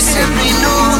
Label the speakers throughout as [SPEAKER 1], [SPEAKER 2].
[SPEAKER 1] Listen. Turn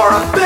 [SPEAKER 2] Laura.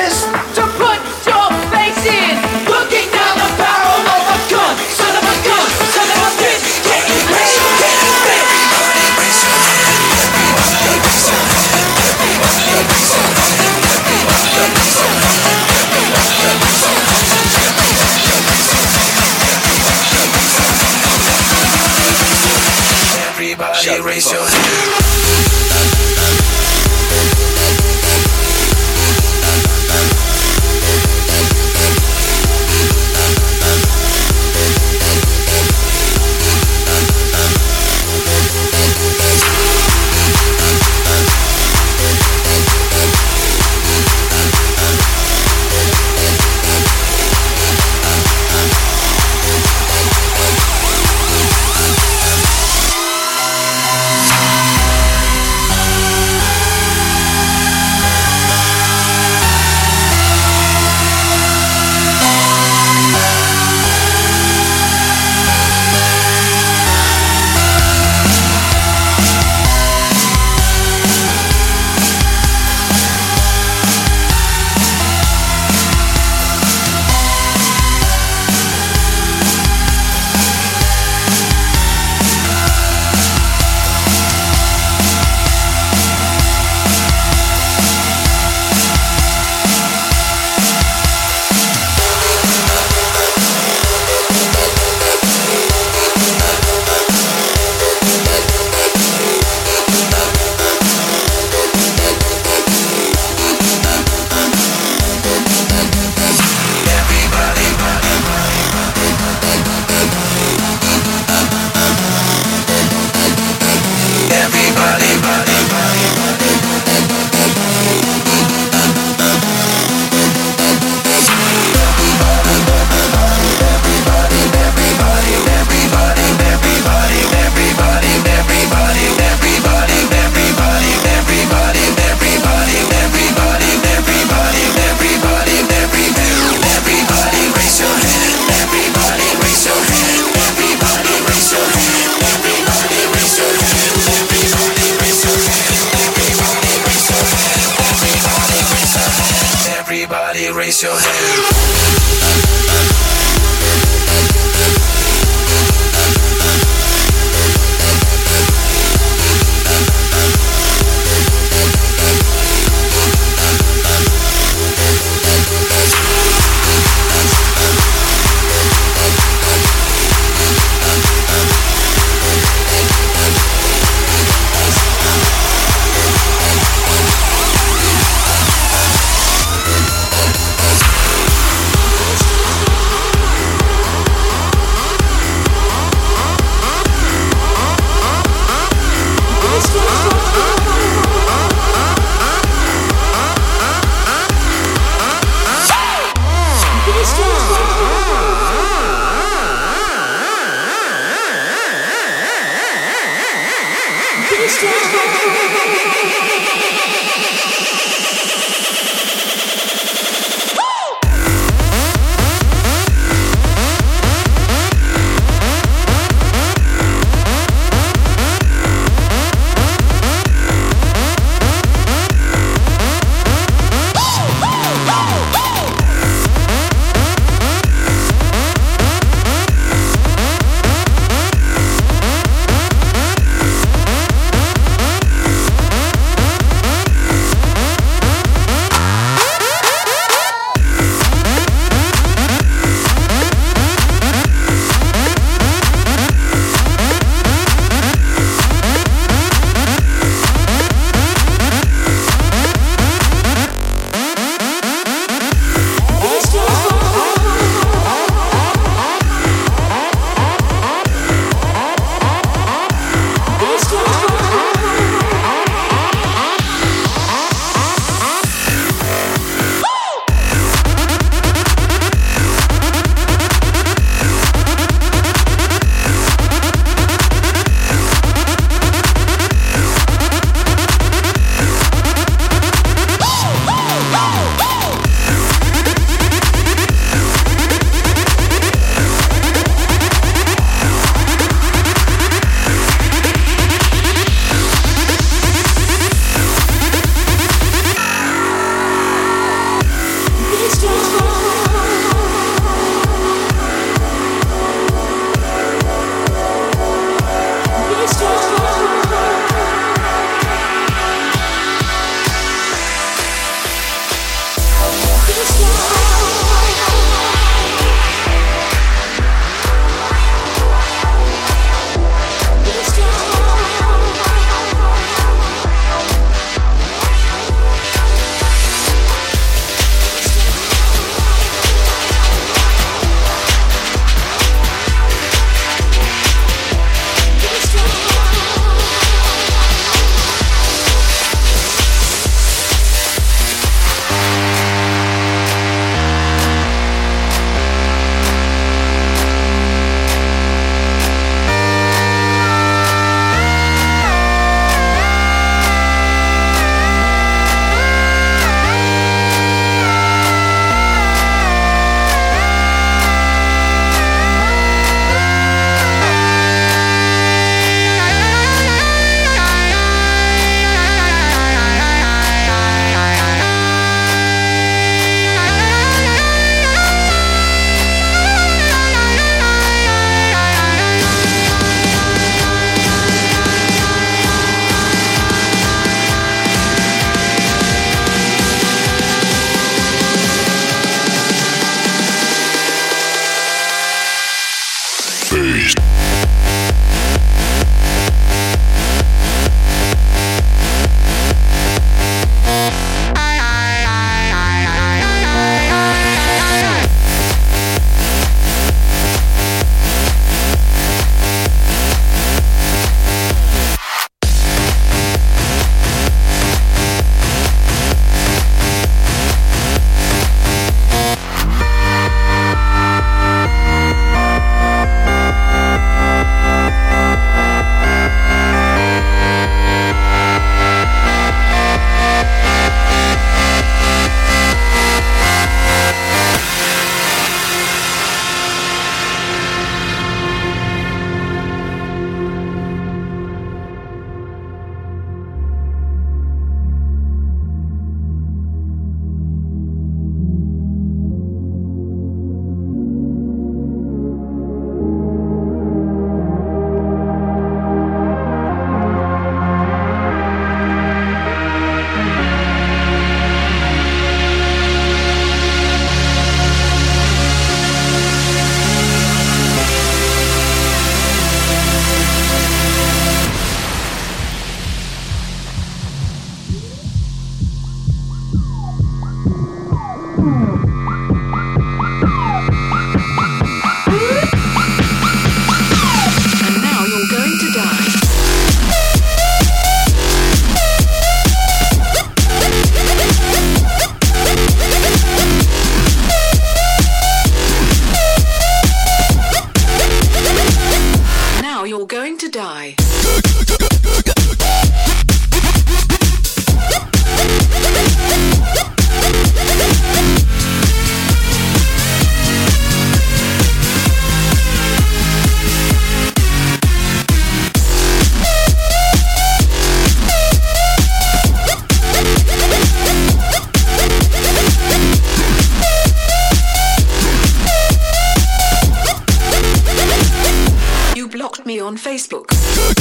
[SPEAKER 2] Facebook.